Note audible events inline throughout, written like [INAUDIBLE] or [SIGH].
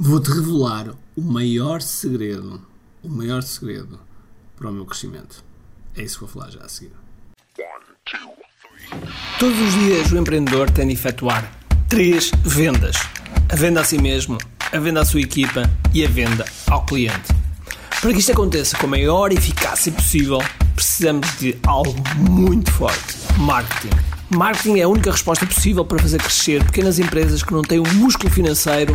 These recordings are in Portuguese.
Vou-te revelar o maior segredo, o maior segredo para o meu crescimento. É isso que vou falar já a seguir. Todos os dias o empreendedor tem de efetuar três vendas: a venda a si mesmo, a venda à sua equipa e a venda ao cliente. Para que isto aconteça com a maior eficácia possível, precisamos de algo muito forte: marketing. Marketing é a única resposta possível para fazer crescer pequenas empresas que não têm o músculo financeiro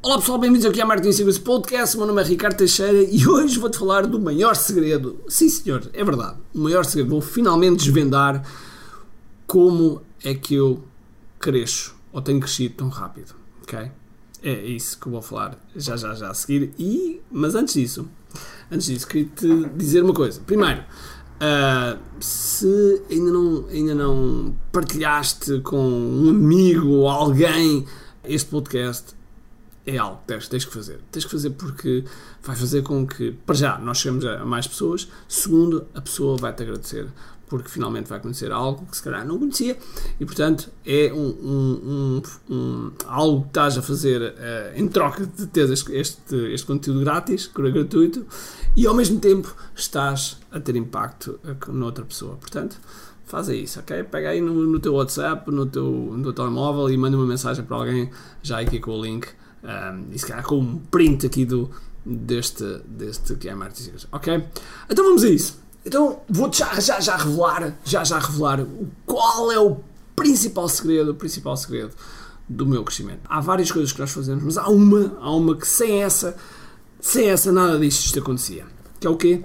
Olá pessoal, bem-vindos aqui ao Marketing Secrets Podcast. Meu nome é Ricardo Teixeira e hoje vou-te falar do maior segredo. Sim, senhor, é verdade. O maior segredo. Vou finalmente desvendar como é que eu cresço ou tenho crescido tão rápido. Ok? É isso que eu vou falar já já já a seguir. E, mas antes disso, antes disso, queria-te dizer uma coisa. Primeiro, uh, se ainda não, ainda não partilhaste com um amigo ou alguém este podcast, é algo que tens, tens que fazer. Tens que fazer porque vai fazer com que, para já, nós chegamos a mais pessoas. Segundo, a pessoa vai-te agradecer porque finalmente vai conhecer algo que se calhar não conhecia e, portanto, é um, um, um, um algo que estás a fazer uh, em troca de ter este, este, conteúdo grátis, gratuito, e ao mesmo tempo estás a ter impacto uh, noutra pessoa. Portanto, faz isso, ok? Pega aí no, no teu WhatsApp, no teu, no teu telemóvel e manda uma mensagem para alguém já aqui com o link um, e se calhar com um print aqui do, deste, deste que é Martin Ok? Então vamos a isso. Então vou-te já, já, já revelar, já, já revelar qual é o principal segredo, o principal segredo do meu crescimento. Há várias coisas que nós fazemos, mas há uma, há uma que sem essa, sem essa nada disto isto acontecia. Que é o quê?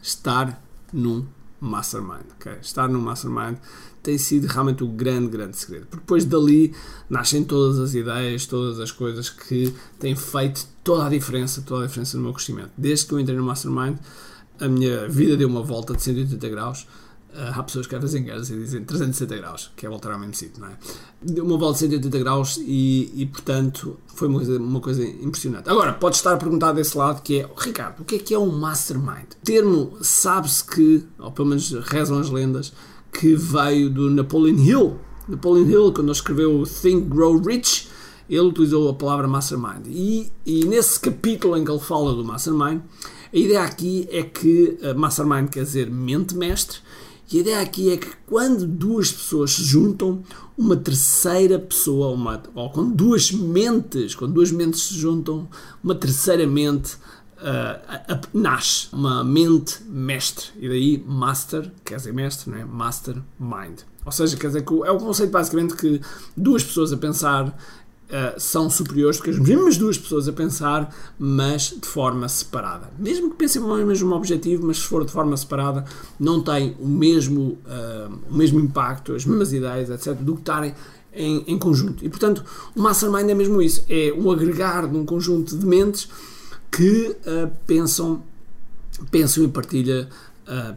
Estar num mastermind. Okay? Estar num mastermind tem sido realmente o grande, grande segredo. Porque depois dali nascem todas as ideias, todas as coisas que têm feito toda a diferença, toda a diferença no meu crescimento. Desde que eu entrei no mastermind, a minha vida deu uma volta de 180 graus. Uh, há pessoas que às vezes enganam e dizem 360 graus, que é voltar ao mesmo sítio, não é? Deu uma volta de 180 graus e, e portanto, foi uma coisa, uma coisa impressionante. Agora, pode estar a perguntar desse lado que é, Ricardo, o que é que é um mastermind? O termo sabe-se que, ou pelo menos rezam as lendas, que veio do Napoleon Hill. Napoleon Hill, quando escreveu Think, Grow Rich, ele utilizou a palavra mastermind. E, e nesse capítulo em que ele fala do mastermind, a ideia aqui é que mastermind quer dizer mente mestre, e a ideia aqui é que quando duas pessoas se juntam, uma terceira pessoa, uma, ou quando duas mentes, quando duas mentes se juntam, uma terceira mente uh, nasce, uma mente mestre. E daí master, quer dizer mestre, não é? Mastermind. Ou seja, quer dizer que é o conceito basicamente que duas pessoas a pensar Uh, são superiores do que as mesmas duas pessoas a pensar, mas de forma separada. Mesmo que pensem no mesmo objetivo, mas se for de forma separada, não tem o mesmo, uh, o mesmo impacto, as mesmas ideias, etc., do que estarem em, em, conjunto. E portanto, o Mastermind é mesmo isso: é um agregar de um conjunto de mentes que uh, pensam, pensam em partilha.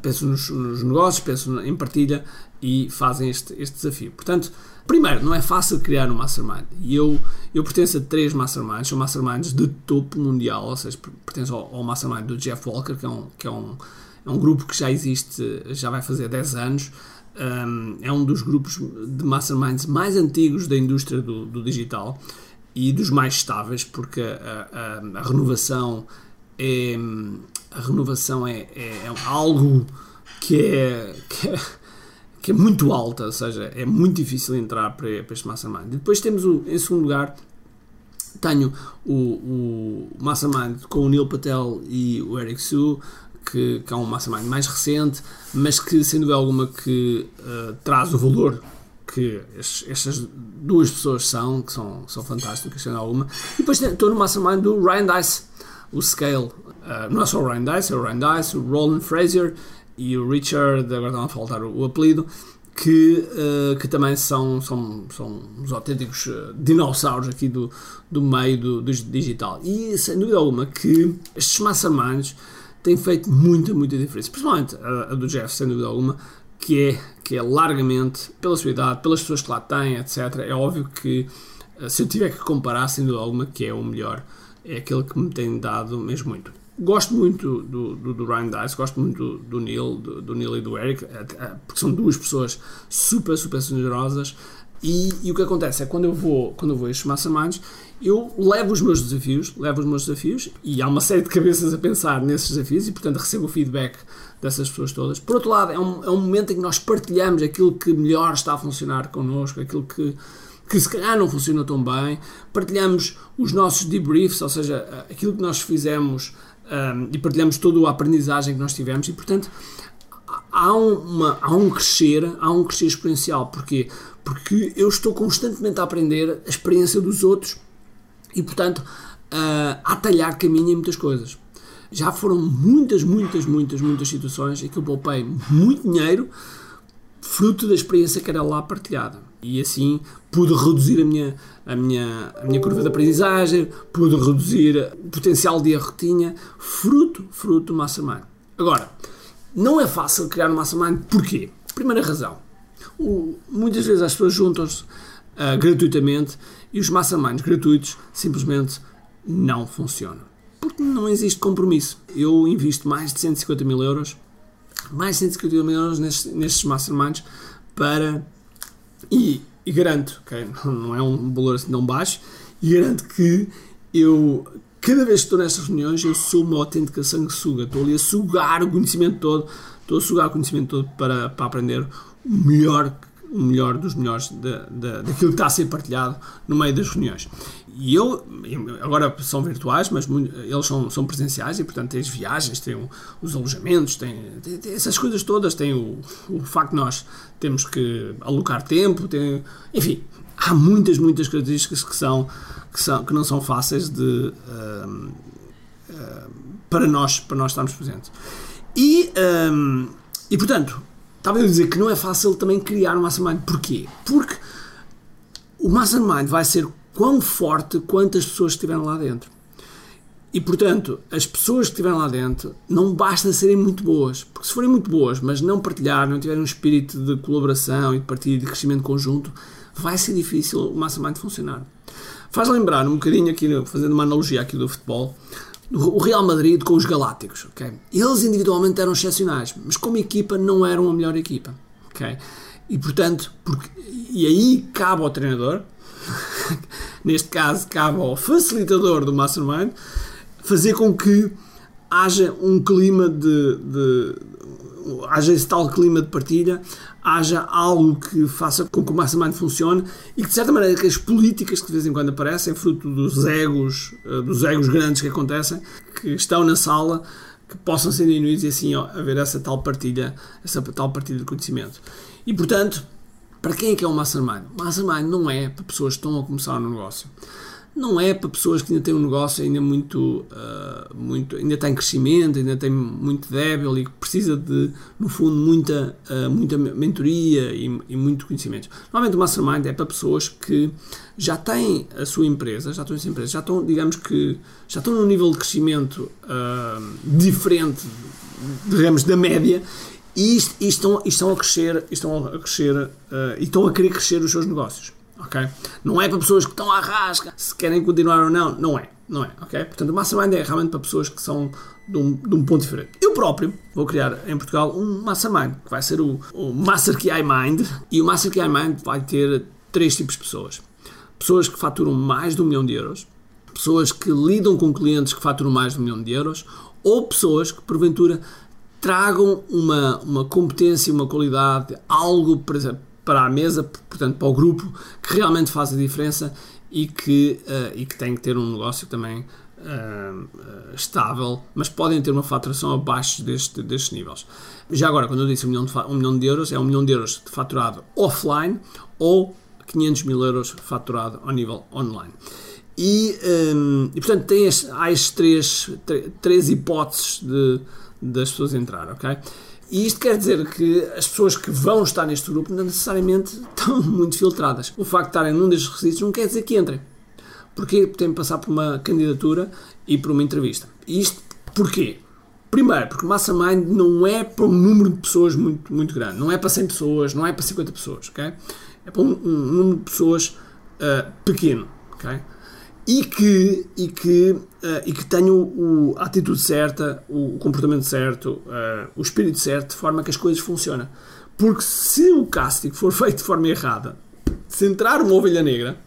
pensam nos, nos negócios, pensam em partilha e fazem este, este desafio. Portanto, Primeiro, não é fácil criar um mastermind. E eu, eu pertenço a três masterminds, são masterminds de topo mundial, ou seja, pertenço ao, ao mastermind do Jeff Walker, que é um, que é um, é um grupo que já existe, já vai fazer 10 anos. Um, é um dos grupos de masterminds mais antigos da indústria do, do digital e dos mais estáveis, porque a, a, a renovação é, a renovação é, é, é algo que é, que é que é muito alta, ou seja, é muito difícil entrar para, para este Mastermind. E depois temos, o, em segundo lugar, tenho o, o Mastermind com o Neil Patel e o Eric Su, que, que é um Mastermind mais recente, mas que, sem dúvida alguma, que uh, traz o valor que estas duas pessoas são, que são, são fantásticas, sem alguma. E depois estou no Mastermind do Ryan Dice, o Scale. Uh, não é só o Ryan Dice, é o Ryan Dice, o Roland Fraser e o Richard, agora estão a faltar o, o apelido, que, uh, que também são, são, são os autênticos uh, dinossauros aqui do, do meio do, do digital. E sem dúvida alguma que estes masterminds tem feito muita, muita diferença. Principalmente a, a do Jeff, sem dúvida alguma, que é, que é largamente, pela sua idade, pelas pessoas que lá têm, etc. É óbvio que eh, se eu tiver que comparar, sem dúvida alguma, que é o melhor, é aquele que me tem dado mesmo muito. Gosto muito do, do, do Ryan Dice, gosto muito do, do Neil, do, do, Neil e do Eric, eh, eh, porque são duas pessoas super, super generosas. E, e, o que acontece é quando eu vou, quando eu vou a estes masterminds, eu levo os meus desafios, levo os meus desafios e há uma série de cabeças a pensar nesses desafios e, portanto, recebo o feedback dessas pessoas todas. Por outro lado, é um, é um momento em que nós partilhamos aquilo que melhor está a funcionar connosco, aquilo que, que se calhar não funciona tão bem, partilhamos os nossos debriefs, ou seja, aquilo que nós fizemos um, e partilhamos toda a aprendizagem que nós tivemos e, portanto, há, uma, há um crescer, há um crescer exponencial. Porquê? Porque eu estou constantemente a aprender a experiência dos outros e, portanto, uh, a talhar caminho em muitas coisas. Já foram muitas, muitas, muitas, muitas situações em que eu poupei muito dinheiro fruto da experiência que era lá partilhada. E assim pude reduzir a minha, a minha, a minha curva de aprendizagem, pude reduzir o potencial de erro que tinha, fruto, fruto do Mastermind. Agora, não é fácil criar um Mastermind, porquê? Primeira razão, o, muitas vezes as pessoas juntam-se uh, gratuitamente e os Masterminds gratuitos simplesmente não funcionam. Porque não existe compromisso. Eu invisto mais de 150 mil euros, mais de 150 mil euros nestes, nestes Masterminds para e, e garanto, okay, [LAUGHS] não é um valor assim tão baixo, e garanto que eu, cada vez que estou nestas reuniões, eu sou uma autêntica sanguessuga. Estou ali a sugar o conhecimento todo, estou a sugar o conhecimento todo para, para aprender o melhor, o melhor dos melhores da, da, daquilo que está a ser partilhado no meio das reuniões. E eu, agora são virtuais, mas eles são, são presenciais e, portanto, tem as viagens, tem os alojamentos, tem, essas coisas todas, tem o, o facto de nós temos que alocar tempo, tem, enfim, há muitas, muitas características que, são, que, são, que não são fáceis de, uh, uh, para, nós, para nós estarmos presentes. E, um, e portanto, estava a dizer que não é fácil também criar um mastermind. Porquê? Porque o mastermind vai ser quão forte quantas pessoas estiveram lá dentro. E, portanto, as pessoas que estiveram lá dentro não basta serem muito boas, porque se forem muito boas, mas não partilharem, não tiverem um espírito de colaboração e de partilha de crescimento conjunto, vai ser difícil o mastermind funcionar. Faz lembrar um bocadinho aqui, fazendo uma analogia aqui do futebol, o Real Madrid com os Galácticos, ok? Eles individualmente eram excepcionais, mas como equipa não eram a melhor equipa, ok? E portanto, porque, e aí cabe ao treinador, [LAUGHS] neste caso cabe ao facilitador do Mastermind, fazer com que haja um clima de, de haja esse tal clima de partilha, haja algo que faça com que o Mastermind funcione e que de certa maneira que as políticas que de vez em quando aparecem, fruto dos egos, eh, dos egos grandes que acontecem, que estão na sala, que possam ser diminuídos e assim ó, haver essa tal partilha, essa tal partilha de conhecimento. E portanto, para quem é que é um mastermind? Mastermind não é para pessoas que estão a começar um negócio. Não é para pessoas que ainda têm um negócio ainda muito, uh, muito ainda está em crescimento, ainda tem muito débil e que precisa de, no fundo, muita, uh, muita mentoria e, e, muito conhecimento. Normalmente o mastermind é para pessoas que já têm a sua empresa, já estão em sua empresa, já estão, digamos que, já estão num nível de crescimento uh, diferente, digamos, da média e, e, estão, e estão a crescer, estão a crescer e estão a querer crescer os seus negócios. Ok? Não é para pessoas que estão à rasca, se querem continuar ou não. Não é. Não é, ok? Portanto, o Mastermind é realmente para pessoas que são de um, de um ponto diferente. Eu próprio vou criar em Portugal um Mastermind, que vai ser o, o Master Key Mind, e o Master Key Mind vai ter três tipos de pessoas. Pessoas que faturam mais de um milhão de euros, pessoas que lidam com clientes que faturam mais de um milhão de euros, ou pessoas que, porventura, tragam uma, uma competência, uma qualidade, algo para, para a mesa, portanto para o grupo, que realmente faz a diferença e que, uh, e que tem que ter um negócio também uh, estável, mas podem ter uma faturação abaixo deste, destes níveis. Já agora, quando eu disse um milhão, de, um milhão de euros, é um milhão de euros faturado offline ou 500 mil euros faturado ao nível online. E, um, e portanto, tem este, há estes três, três hipóteses de das pessoas entrar, ok? E isto quer dizer que as pessoas que vão estar neste grupo não necessariamente [LAUGHS] estão muito filtradas. O facto de estarem num destes requisitos não quer dizer que entrem. Porque têm que passar por uma candidatura e por uma entrevista. E isto porquê? Primeiro, porque Mastermind não é para um número de pessoas muito, muito grande. Não é para 100 pessoas, não é para 50 pessoas, ok? É para um, um número de pessoas uh, pequeno, ok? E que, e que, uh, e que tenham o, a atitude certa, o, comportamento certo, uh, o espírito certo, de forma que as coisas funcionem. Porque se o casting for [LAUGHS] feito de forma errada, se entrar uma ovelha negra,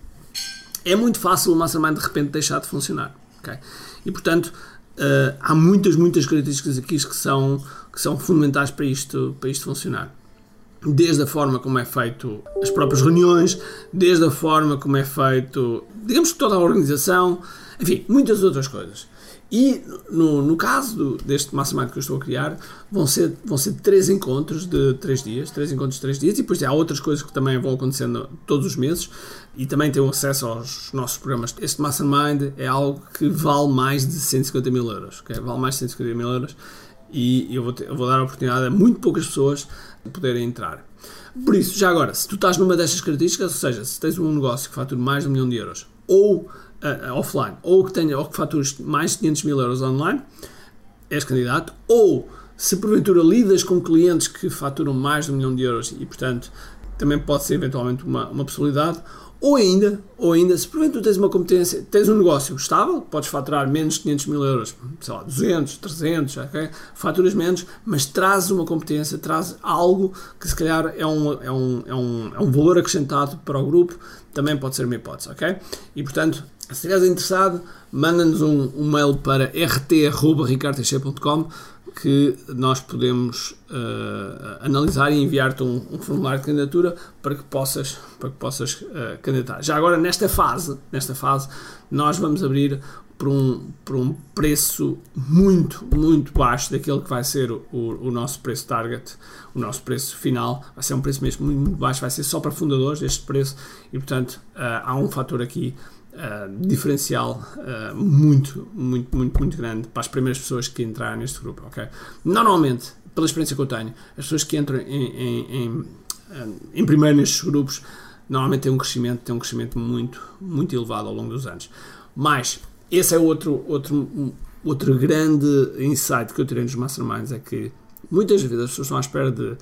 é muito fácil o Mastermind de repente deixar de funcionar. Okay? E portanto, uh, há muitas, muitas características aqui que são, que são fundamentais para isto, para isto funcionar. Desde a forma como é feito as próprias reuniões, desde a forma como é feito, digamos que toda a organização, enfim, muitas outras coisas. E no, no caso do, deste Mastermind que eu estou a criar, vão ser, vão ser três encontros de três dias, três encontros de três dias, e depois há outras coisas que também vão acontecendo todos os meses, e também tem acesso aos nossos programas. Este Mastermind é algo que vale mais de 150 mil euros, okay? vale mais de 150 mil euros, e eu vou, ter, eu vou dar a oportunidade a muito poucas pessoas de poderem entrar. Por isso, já agora, se tu estás numa destas características, ou seja, se tens um negócio que fatura mais de um milhão de euros, ou uh, offline, ou que tenha ou que fatures mais de 500 mil euros online, és candidato, ou se porventura lidas com clientes que faturam mais de um milhão de euros e, portanto, também pode ser eventualmente uma, uma possibilidade, ou ainda, ou ainda, se porventura tens uma competência, tens um negócio estável, podes faturar menos de 500 mil euros, sei lá, 200, 300, okay? faturas menos, mas trazes uma competência, trazes algo que se calhar é um, é, um, é, um, é um valor acrescentado para o grupo, também pode ser uma hipótese, ok? E portanto, se estiveres interessado, manda-nos um, um, mail para rt.ricardtc.com que nós podemos uh, analisar e enviar-te um, um, formulário de candidatura para que possas, para que possas uh, candidatar. Já agora, nesta fase, nesta fase, nós vamos abrir por um, por um preço muito, muito baixo daquele que vai ser o, o, nosso preço target, o nosso preço final. Vai ser um preço mesmo muito, muito baixo, vai ser só para fundadores este preço e, portanto, uh, há um fator aqui Uh, diferencial uh, muito, muito, muito, muito grande para as primeiras pessoas que entrarem neste grupo, ok? Normalmente, pela experiência que eu tenho, as pessoas que entram em, em, em, em primeiro nestes grupos normalmente têm um crescimento, têm um crescimento muito, muito elevado ao longo dos anos. Mas, esse é outro, outro, outro grande insight que eu tirei nos Masterminds, é que muitas vezes as pessoas estão à espera de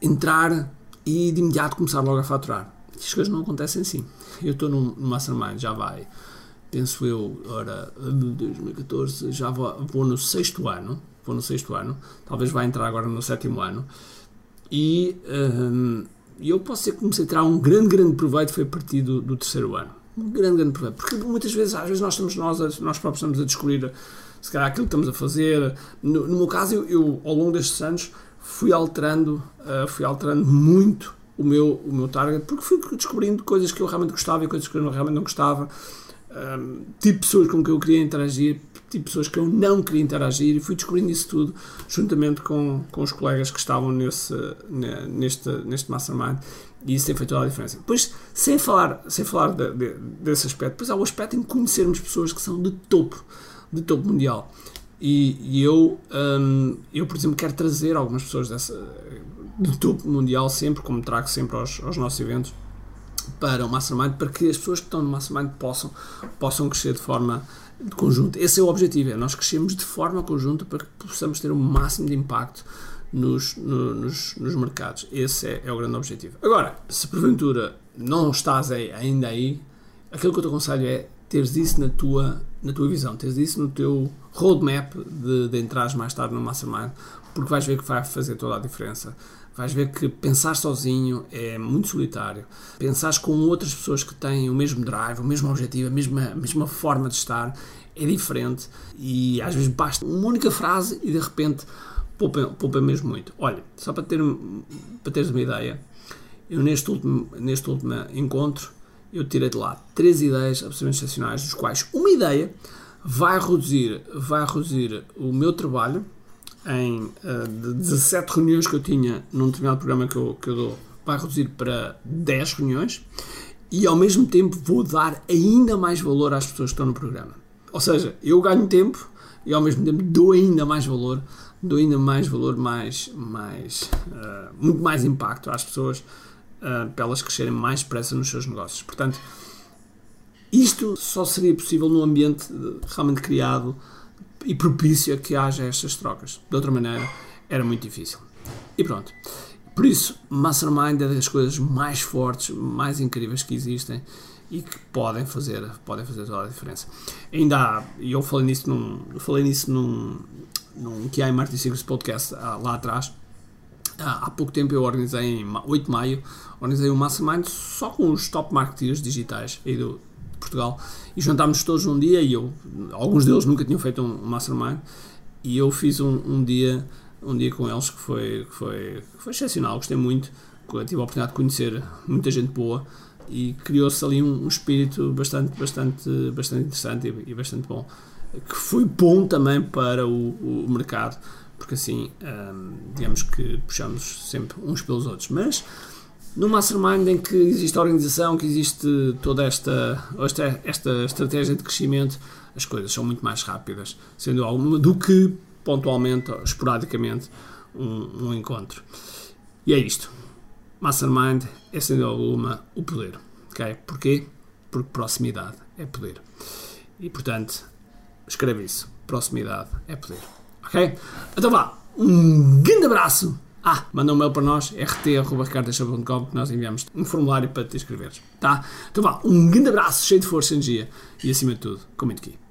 entrar e de imediato começar logo a faturar. As coisas não acontecem assim eu estou no Mastermind, já vai, penso eu, ora, 2014, já vou, vou no sexto ano, vou no sexto ano, talvez vá entrar agora no sétimo ano, e um, eu posso ser que comecei a tirar um grande, grande proveito foi a partir do, do, terceiro ano. Um grande, grande proveito. Porque muitas vezes, às vezes nós estamos nós, nós próprios estamos a descobrir se calhar aquilo que estamos a fazer. No, no meu caso, eu, eu, ao longo destes anos fui alterando, uh, fui alterando muito o meu, o meu target, porque fui descobrindo coisas que eu realmente gostava e coisas que eu realmente não gostava, um, tipo pessoas com quem eu queria interagir, tipo pessoas que eu não queria interagir, e fui descobrindo isso tudo juntamente com, com os colegas que estavam nesse, neste, neste mastermind, e isso tem feito toda a diferença. Depois, sem falar, sem falar de, de, desse aspecto, depois há o aspecto em conhecermos pessoas que são de topo, de topo mundial. E, e eu, um, eu, por exemplo, quero trazer algumas pessoas dessa, do topo mundial sempre, como trago sempre aos, aos nossos eventos, para o Mastermind, para que as pessoas que estão no Mastermind possam, possam crescer de forma de conjunto. Esse é o objetivo, é nós crescemos de forma conjunta para que possamos ter o máximo de impacto nos, no, nos, nos mercados. Esse é, é, o grande objetivo. Agora, se porventura não estás aí, ainda aí, aquilo que eu te aconselho é teres isso na tua, na tua visão, teres isso no teu roadmap de, de entrares mais tarde no Mastermind, porque vais ver que vai fazer toda a diferença vais ver que pensar sozinho é muito solitário. Pensar com outras pessoas que têm o mesmo drive, o mesmo objetivo, a mesma, a mesma forma de estar é diferente e às vezes basta uma única frase e de repente poupa, poupa mesmo muito. Olha, só para, ter, para teres uma ideia, eu neste último, neste último encontro eu tirei de lá três ideias absolutamente excepcionais, dos quais uma ideia vai reduzir, vai reduzir o meu trabalho em uh, de 17 reuniões que eu tinha num determinado programa que eu, que eu dou, vai reduzir para 10 reuniões e ao mesmo tempo vou dar ainda mais valor às pessoas que estão no programa. Ou seja, eu ganho tempo e ao mesmo tempo dou ainda mais valor, dou ainda mais valor, mais, mais, uh, muito mais impacto às pessoas uh, para elas crescerem mais depressa nos seus negócios. Portanto, isto só seria possível num ambiente realmente criado e propício a que haja estas trocas. De outra maneira, era muito difícil. E pronto. Por isso, Mastermind é das coisas mais fortes, mais incríveis que existem e que podem fazer, podem fazer toda a diferença. Ainda há, e eu falei nisso num, falei nisso num, num QI Martin Secrets podcast ah, lá atrás. Há pouco tempo eu organizei, em 8 de maio, organizei um Mastermind só com os top marketeers digitais aí do, Portugal e juntámos todos um dia e eu, alguns deles nunca tinham feito um, Mastermind e eu fiz um, um dia um dia com eles que foi, que foi, que foi excepcional, gostei muito, tive a oportunidade de conhecer muita gente boa e criou-se ali um, um, espírito bastante, bastante, bastante interessante e, e, bastante bom, que foi bom também para o, o mercado, porque assim, hum, digamos que puxamos sempre uns pelos outros, mas no Mastermind em que existe organização, que existe toda esta, esta, esta estratégia de crescimento, as coisas são muito mais rápidas, sendo alguma, do que pontualmente esporadicamente um, um encontro. E é isto. Mastermind é sem alguma o poder. Okay? Porquê? Porque proximidade é poder. E portanto, escreve isso. Proximidade é poder. Ok? Então vá. Um grande abraço. Ah, manda um mail para nós, rt.ricardochava.com, que nós enviamos um formulário para te inscreveres. Tá? Então vá. Um grande abraço, cheio de força e energia. E acima de tudo, comente aqui.